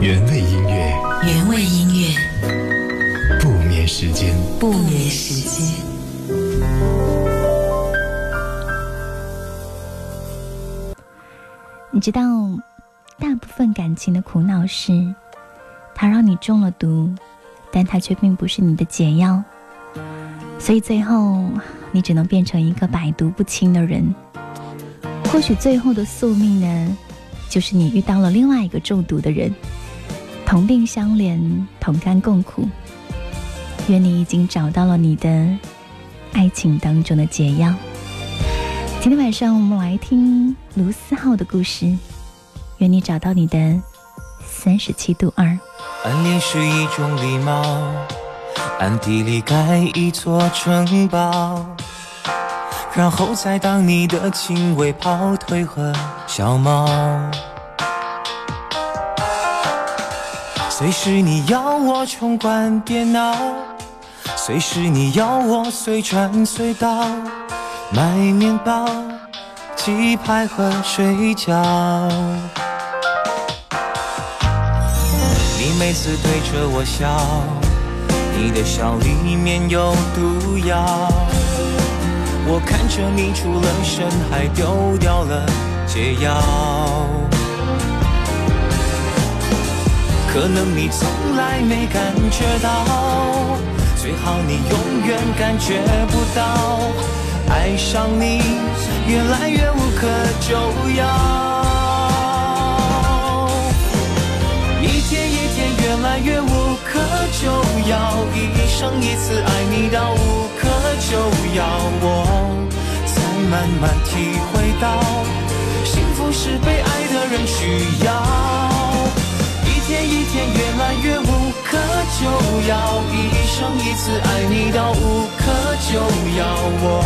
原味音乐，原味音乐，不眠时间，不眠时间。你知道，大部分感情的苦恼是，它让你中了毒，但它却并不是你的解药，所以最后你只能变成一个百毒不侵的人。或许最后的宿命呢，就是你遇到了另外一个中毒的人。同病相怜，同甘共苦。愿你已经找到了你的爱情当中的解药。今天晚上我们来听卢思浩的故事。愿你找到你的三十七度二。暗恋是一种礼貌，暗地里盖一座城堡，然后再当你的亲卫跑腿和小猫。随时你要我冲关电脑，随时你要我随传随到，买面包、鸡排和水饺。你每次对着我笑，你的笑里面有毒药。我看着你出了神，还丢掉了解药。可能你从来没感觉到，最好你永远感觉不到，爱上你越来越无可救药，一天一天越来越无可救药，一生一次爱你到无可救药，我才慢慢体会到，幸福是被爱的人需要。一天一天越来越无可救药，一生一次爱你到无可救药，我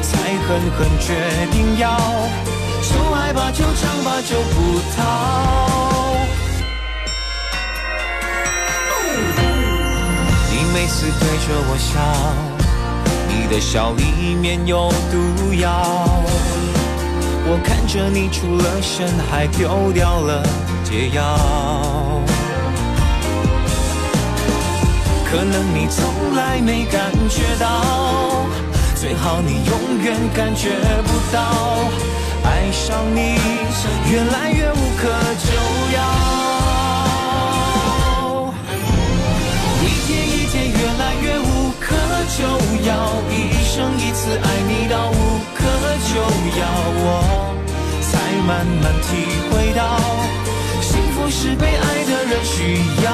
才狠狠决定要就爱吧，就唱吧，就不逃。你每次对着我笑，你的笑里面有毒药，我看着你出了神，还丢掉了解药。可能你从来没感觉到，最好你永远感觉不到，爱上你越来越无可救药，一天一天越来越无可救药，一生一次爱你到无可救药，我才慢慢体会到，是被爱的人需要。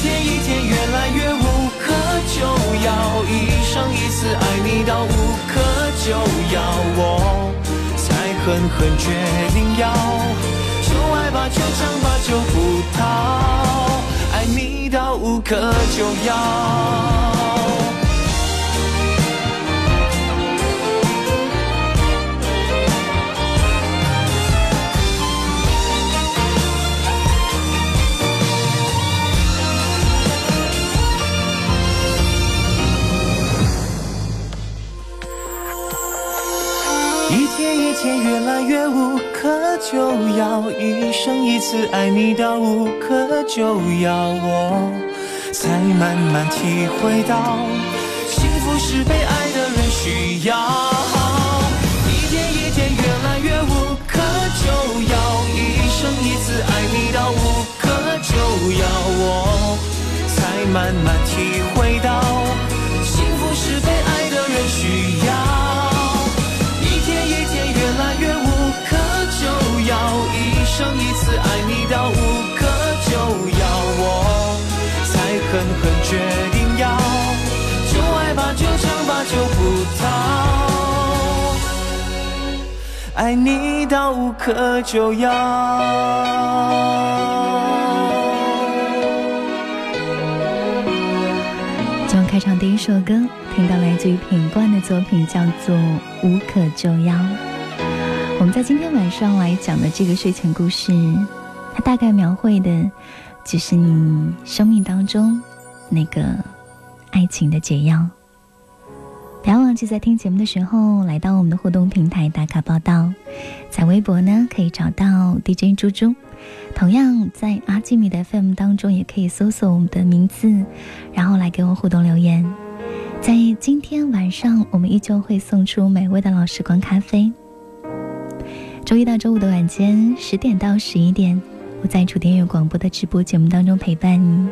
一天越来越无可救药，一生一次爱你到无可救药，我才狠狠决定要就爱吧，就唱吧，就不逃，爱你到无可救药。越来越无可救药，一生一次爱你到无可救药，我才慢慢体会到，幸福是被爱的人需要。一天一天越来越无可救药，一生一次爱你到无可救药，我才慢慢体会到，幸福是被爱的人需要。来越无可救药，一生一次爱你到无可救药，我才狠狠决定要就爱吧，就唱吧，就不逃，爱你到无可救药。今晚开场第一首歌，听到来自于品冠的作品，叫做《无可救药》。我们在今天晚上来讲的这个睡前故事，它大概描绘的，只是你生命当中那个爱情的解药。不要忘记在听节目的时候，来到我们的互动平台打卡报道，在微博呢可以找到 DJ 猪猪，同样在阿基米的 FM 当中也可以搜索我们的名字，然后来给我互动留言。在今天晚上，我们依旧会送出美味的老时光咖啡。周一到周五的晚间十点到十一点，我在楚天悦广播的直播节目当中陪伴你。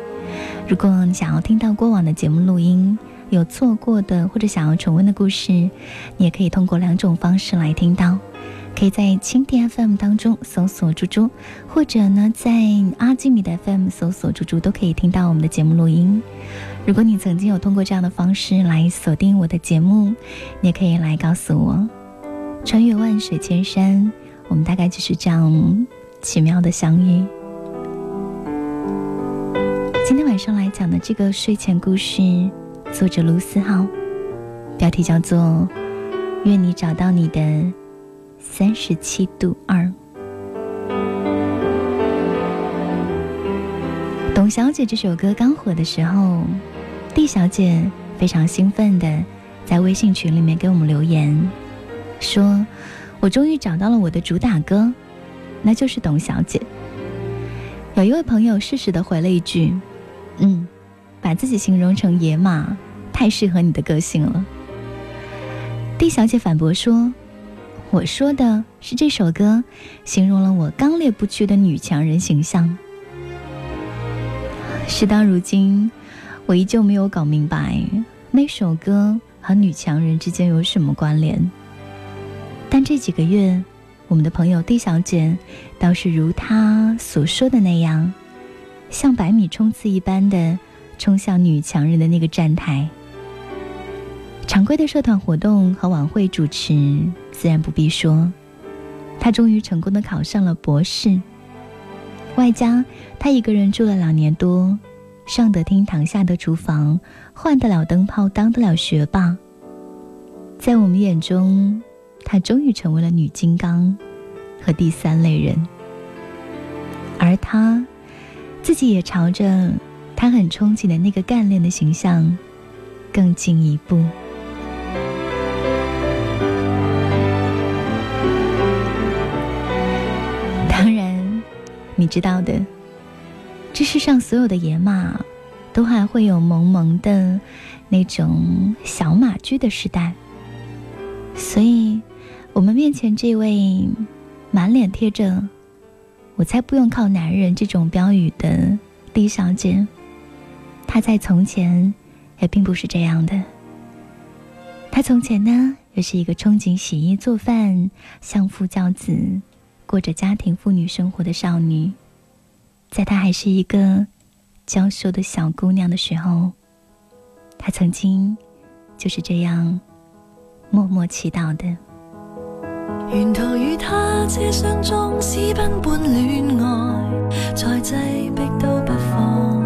如果你想要听到过往的节目录音，有错过的或者想要重温的故事，你也可以通过两种方式来听到。可以在蜻蜓 FM 当中搜索“猪猪”，或者呢在阿基米的 FM 搜索“猪猪”，都可以听到我们的节目录音。如果你曾经有通过这样的方式来锁定我的节目，你也可以来告诉我。穿越万水千山，我们大概就是这样奇妙的相遇。今天晚上来讲的这个睡前故事，作者卢思浩，标题叫做《愿你找到你的》。三十七度二，董小姐这首歌刚火的时候，蒂小姐非常兴奋的在微信群里面给我们留言，说：“我终于找到了我的主打歌，那就是董小姐。”有一位朋友适时的回了一句：“嗯，把自己形容成野马，太适合你的个性了。” ”D 小姐反驳说。我说的是这首歌，形容了我刚烈不屈的女强人形象。事到如今，我依旧没有搞明白那首歌和女强人之间有什么关联。但这几个月，我们的朋友 D 小姐倒是如她所说的那样，像百米冲刺一般的冲向女强人的那个站台。常规的社团活动和晚会主持。自然不必说，她终于成功的考上了博士，外加她一个人住了两年多，上得厅堂下得厨房，换得了灯泡，当得了学霸。在我们眼中，他终于成为了女金刚和第三类人，而他自己也朝着他很憧憬的那个干练的形象更进一步。当然你知道的，这世上所有的野马，都还会有萌萌的那种小马驹的时代。所以，我们面前这位满脸贴着“我才不用靠男人”这种标语的李小姐，她在从前也并不是这样的。她从前呢，也是一个憧憬洗衣做饭、相夫教子。过着家庭妇女生活的少女，在她还是一个娇羞的小姑娘的时候，她曾经就是这样默默祈祷的。沿途与他车厢中私奔般恋爱，再挤逼都不放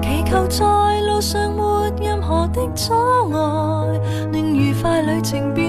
开，祈求在路上没任何的阻碍，令愉快旅程变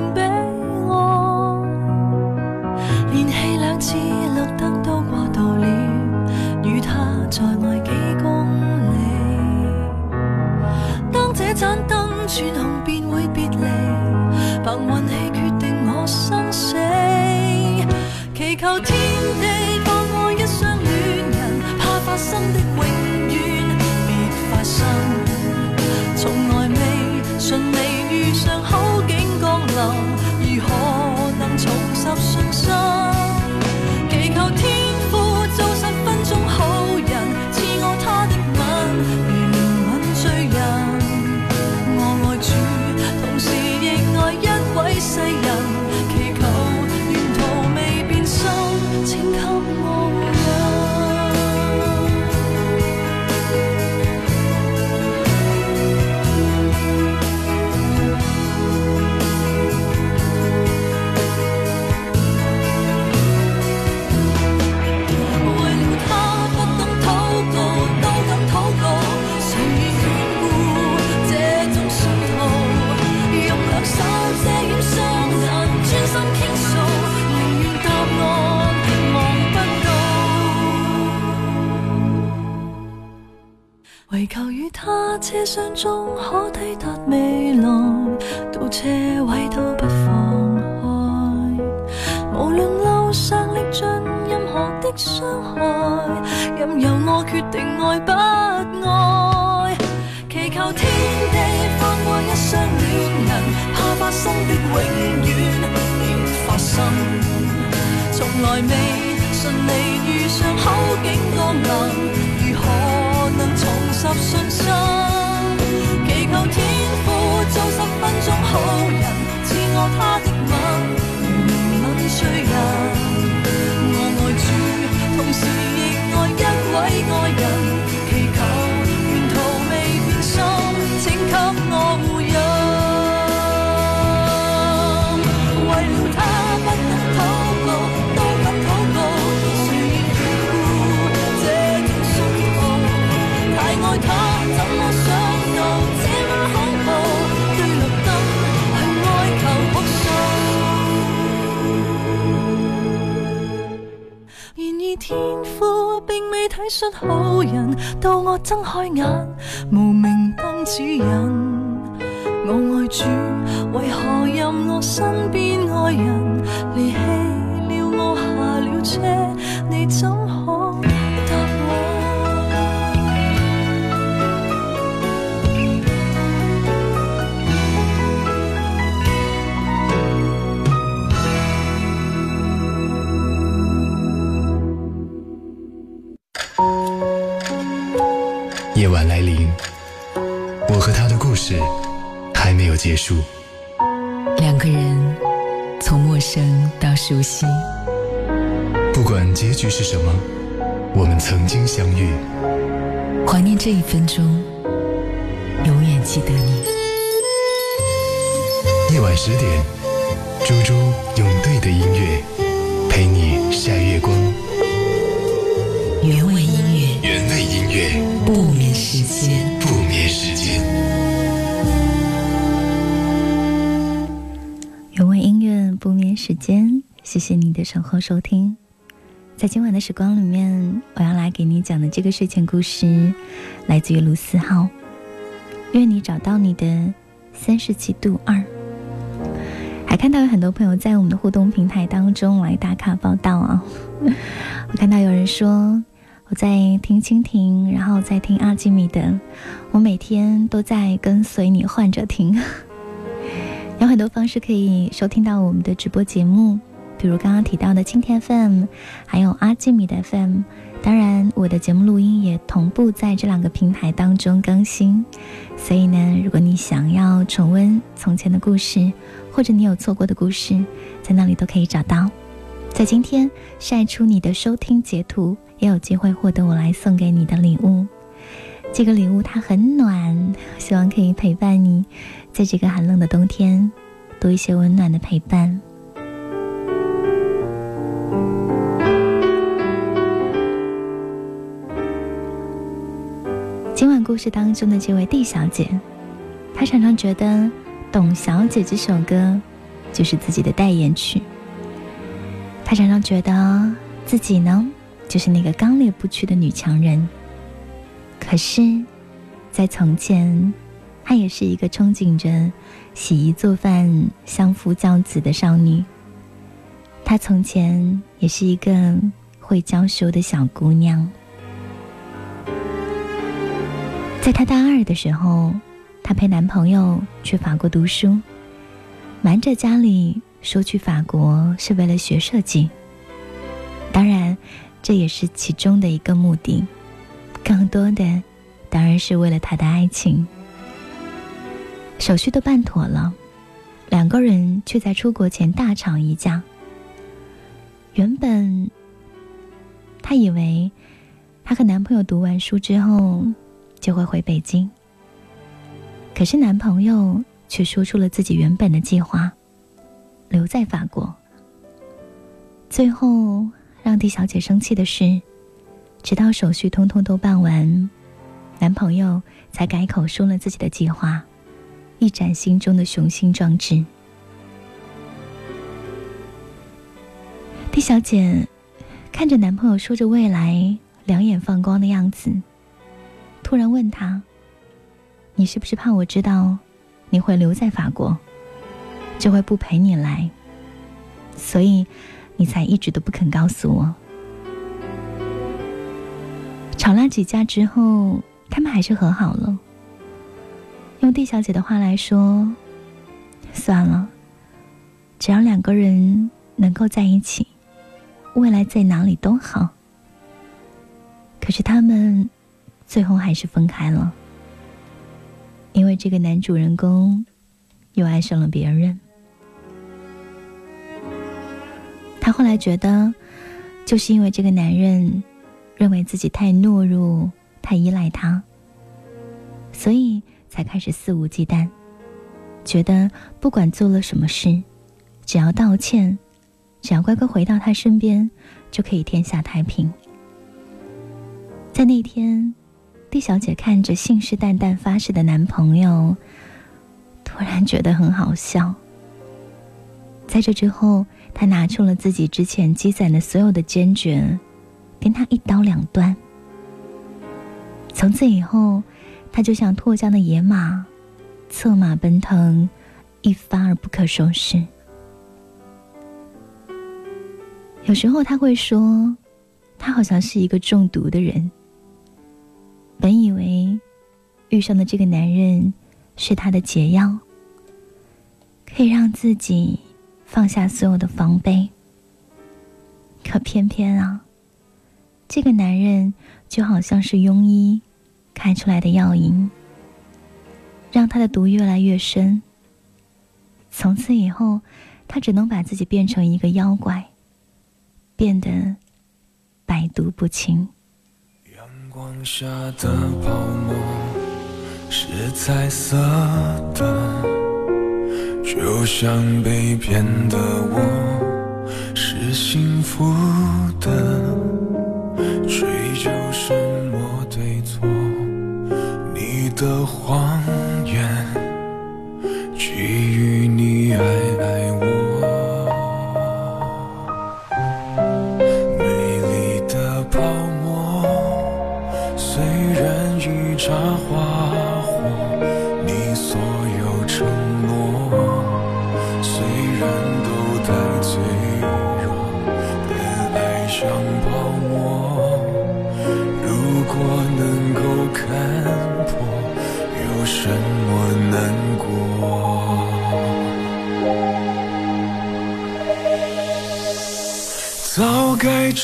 如何能重拾信心？祈求天父做十分钟好人，赐我他天父并未体恤好人，到我睁开眼，无明灯指引。我爱主，为何任我身边爱人离弃了我下了车？你怎可局是什么，我们曾经相遇。怀念这一分钟，永远记得你。夜晚十点，猪猪用对的音乐陪你晒月光。原味音乐，原味音乐，不眠时间。不眠时间。原味音乐不眠时间，谢谢你的守候收听。在今晚的时光里面，我要来给你讲的这个睡前故事，来自于卢思浩。愿你找到你的三十七度二。还看到有很多朋友在我们的互动平台当中来打卡报道啊。我看到有人说我在听蜻蜓，然后在听阿基米德，我每天都在跟随你换着听。有很多方式可以收听到我们的直播节目，比如刚刚提到的青天 FM，还有阿基米的 FM。当然，我的节目录音也同步在这两个平台当中更新。所以呢，如果你想要重温从前的故事，或者你有错过的故事，在那里都可以找到。在今天晒出你的收听截图，也有机会获得我来送给你的礼物。这个礼物它很暖，希望可以陪伴你，在这个寒冷的冬天，多一些温暖的陪伴。故事当中的这位 D 小姐，她常常觉得《董小姐》这首歌就是自己的代言曲。她常常觉得自己呢，就是那个刚烈不屈的女强人。可是，在从前，她也是一个憧憬着洗衣做饭、相夫教子的少女。她从前也是一个会娇羞的小姑娘。在她大二的时候，她陪男朋友去法国读书，瞒着家里说去法国是为了学设计。当然，这也是其中的一个目的。更多的当然是为了他的爱情。手续都办妥了，两个人却在出国前大吵一架。原本，她以为她和男朋友读完书之后就会回北京，可是男朋友却说出了自己原本的计划，留在法国。最后让狄小姐生气的是。直到手续通通都办完，男朋友才改口说了自己的计划，一展心中的雄心壮志。蒂小姐看着男朋友说着未来，两眼放光的样子，突然问他：“你是不是怕我知道你会留在法国，就会不陪你来，所以你才一直都不肯告诉我？”吵了几架之后，他们还是和好了。用蒂小姐的话来说，算了，只要两个人能够在一起，未来在哪里都好。可是他们最后还是分开了，因为这个男主人公又爱上了别人。他后来觉得，就是因为这个男人认为自己太懦弱、太依赖他，所以才开始肆无忌惮，觉得不管做了什么事，只要道歉，只要乖乖回到他身边，就可以天下太平。在那天，蒂小姐看着信誓旦旦发誓的男朋友，突然觉得很好笑。在这之后，她拿出了自己之前积攒的所有的坚决，跟他一刀两断。从此以后，她就像脱缰的野马，策马奔腾，一发而不可收拾。有时候他会说，他好像是一个中毒的人。本以为遇上的这个男人是他的解药，可以让自己放下所有的防备。可偏偏啊，这个男人就好像是庸医开出来的药引，让他的毒越来越深。从此以后，他只能把自己变成一个妖怪，变得百毒不侵。光下的泡沫是彩色的，就像被骗的我是幸福的，追究什么对错？你的谎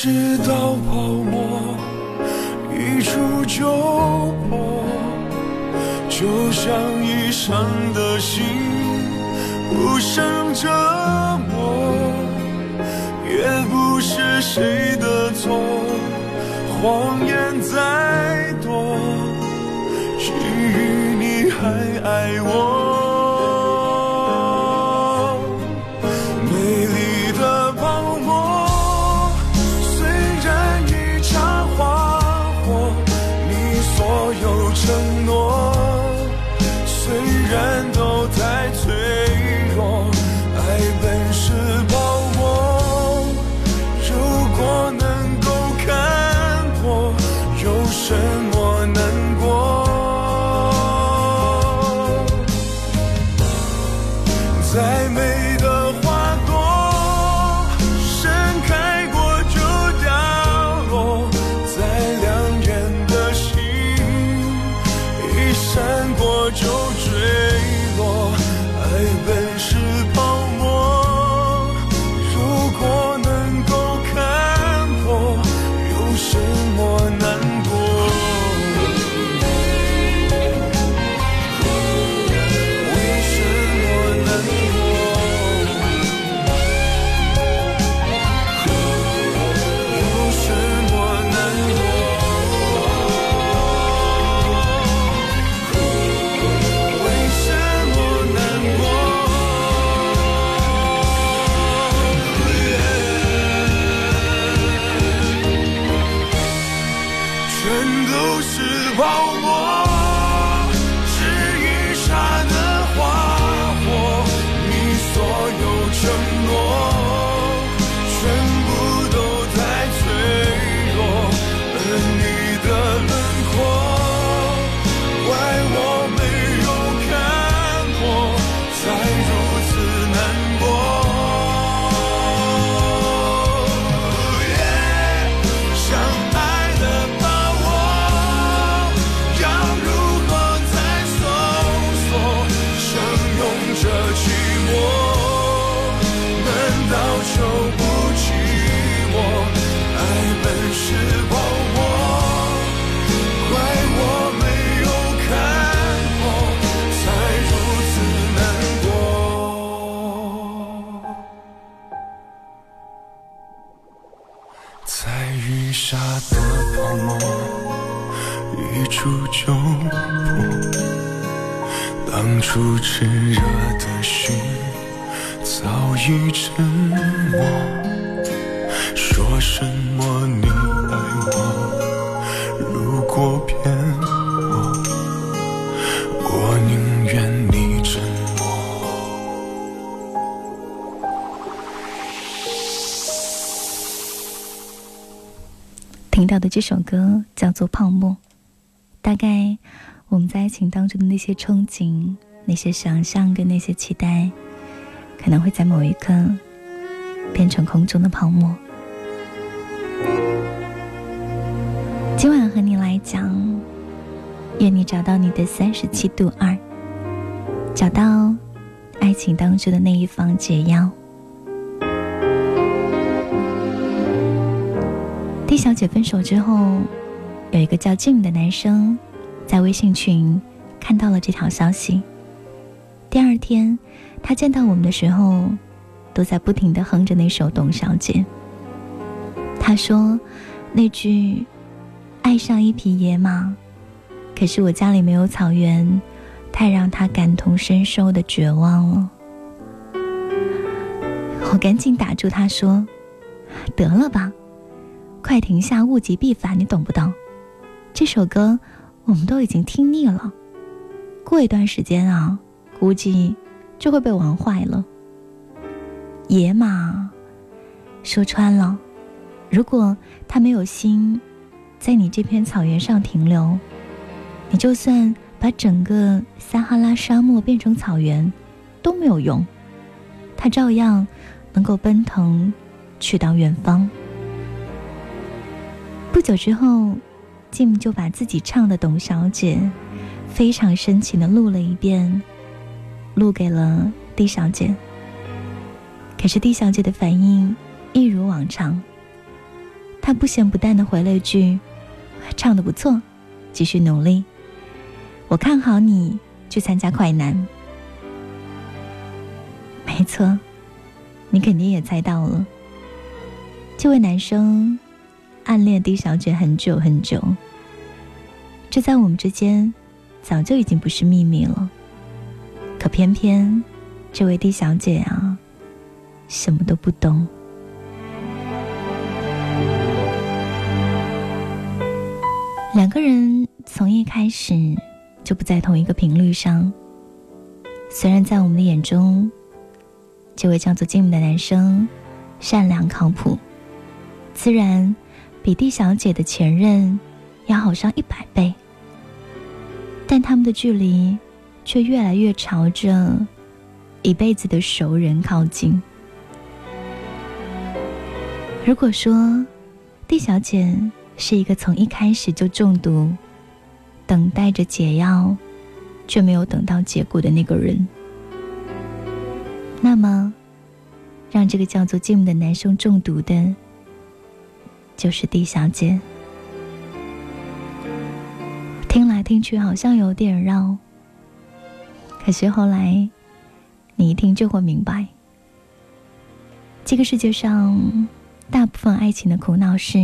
直到泡沫一触就破，就像已伤的心无声折磨，也不是谁的错，谎言再多，基于你还爱我。承诺。当初炽热的心早已沉默，说什么你爱我，如果骗我，我宁愿你沉默。听到的这首歌叫做《泡沫》，大概我们在爱情当中的那些憧憬、那些想象跟那些期待，可能会在某一刻变成空中的泡沫。今晚和你来讲，愿你找到你的三十七度二，找到爱情当中的那一方解药。D 小姐分手之后，有一个叫 Jim 的男生在微信群看到了这条消息。第二天，他见到我们的时候，都在不停的哼着那首《董小姐》。他说：“那句‘爱上一匹野马’，可是我家里没有草原，太让他感同身受的绝望了。”我赶紧打住他说：“得了吧。”快停下，物极必反，你懂不懂？这首歌我们都已经听腻了，过一段时间啊，估计就会被玩坏了。野马，说穿了，如果它没有心在你这片草原上停留，你就算把整个撒哈拉沙漠变成草原都没有用，它照样能够奔腾去到远方。不久之后，Jim 就把自己唱的《董小姐》非常深情的录了一遍，录给了 D 小姐。可是 D 小姐的反应一如往常，她不咸不淡的回了一句：“唱的不错，继续努力。我看好你去参加快男。”没错，你肯定也猜到了，这位男生。暗恋 D 小姐很久很久，这在我们之间早就已经不是秘密了。可偏偏这位 D 小姐啊，什么都不懂。两个人从一开始就不在同一个频率上。虽然在我们的眼中，这位叫做 Jim 的男生善良靠谱，自然。比 D 小姐的前任要好上一百倍，但他们的距离却越来越朝着一辈子的熟人靠近。如果说 D 小姐是一个从一开始就中毒、等待着解药却没有等到结果的那个人，那么让这个叫做 Jim 的男生中毒的。就是 D 小姐，听来听去好像有点绕，可是后来你一听就会明白，这个世界上大部分爱情的苦恼是，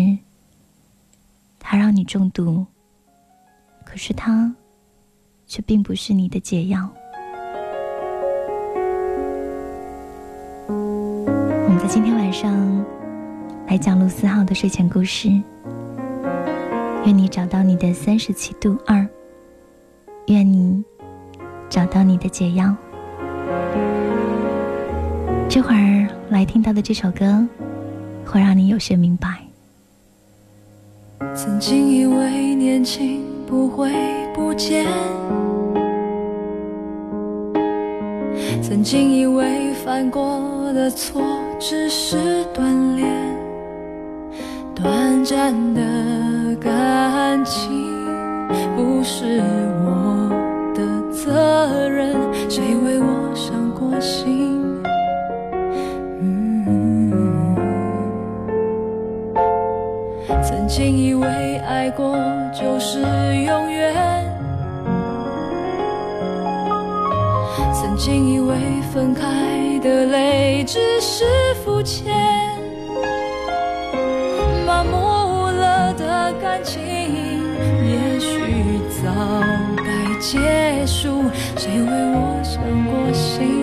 它让你中毒，可是它却并不是你的解药。我们在今天晚上。来讲陆思浩的睡前故事。愿你找到你的三十七度二。愿你找到你的解药。这会儿来听到的这首歌，会让你有些明白。曾经以为年轻不会不见，曾经以为犯过的错只是锻炼。短暂的感情不是我的责任谁为我伤过心？曾经以为爱过就是永远。曾经以为分开的泪只是肤浅。结束谁为我想过心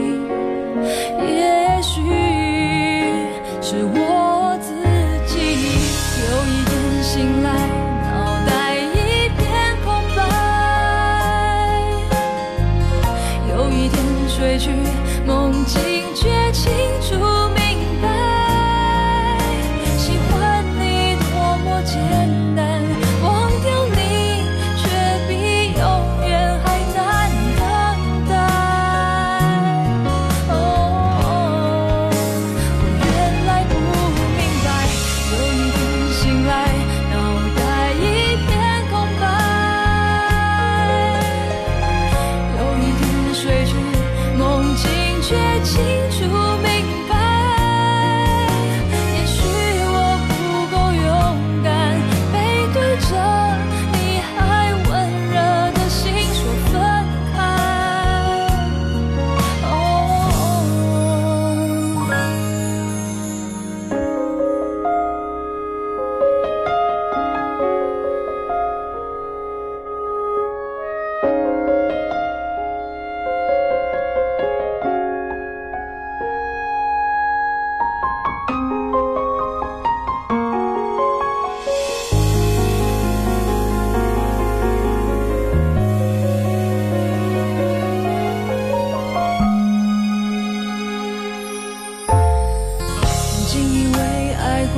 爱过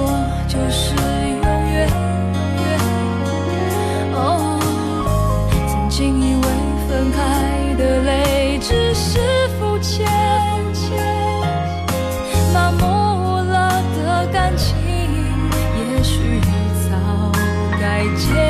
就是永远。哦，曾经以为分开的泪只是肤浅，麻木了的感情，也许早该结。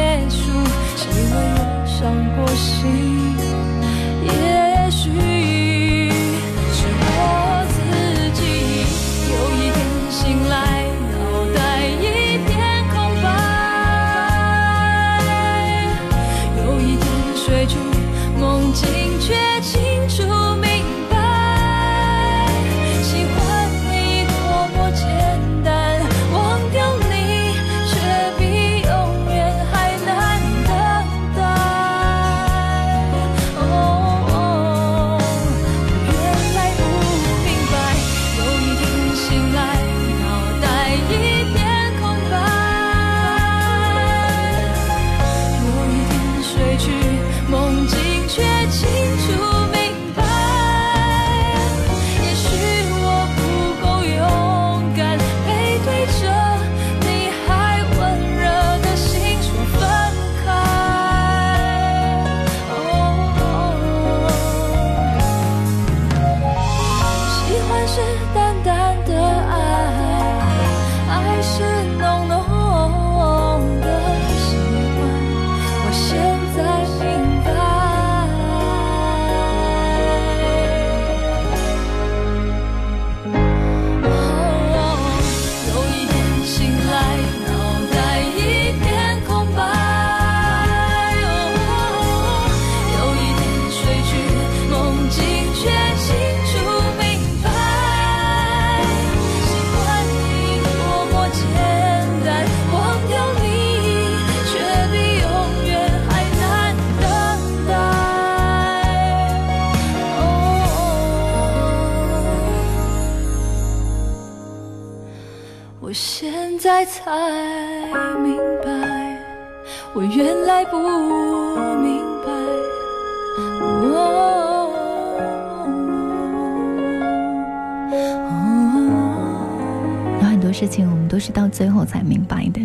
事情，我们都是到最后才明白的。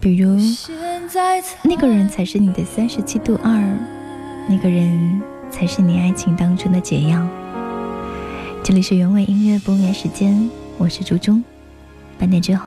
比如，那个人才是你的三十七度二，那个人才是你爱情当中的解药。这里是原味音乐不眠时间，我是朱中，半点之后。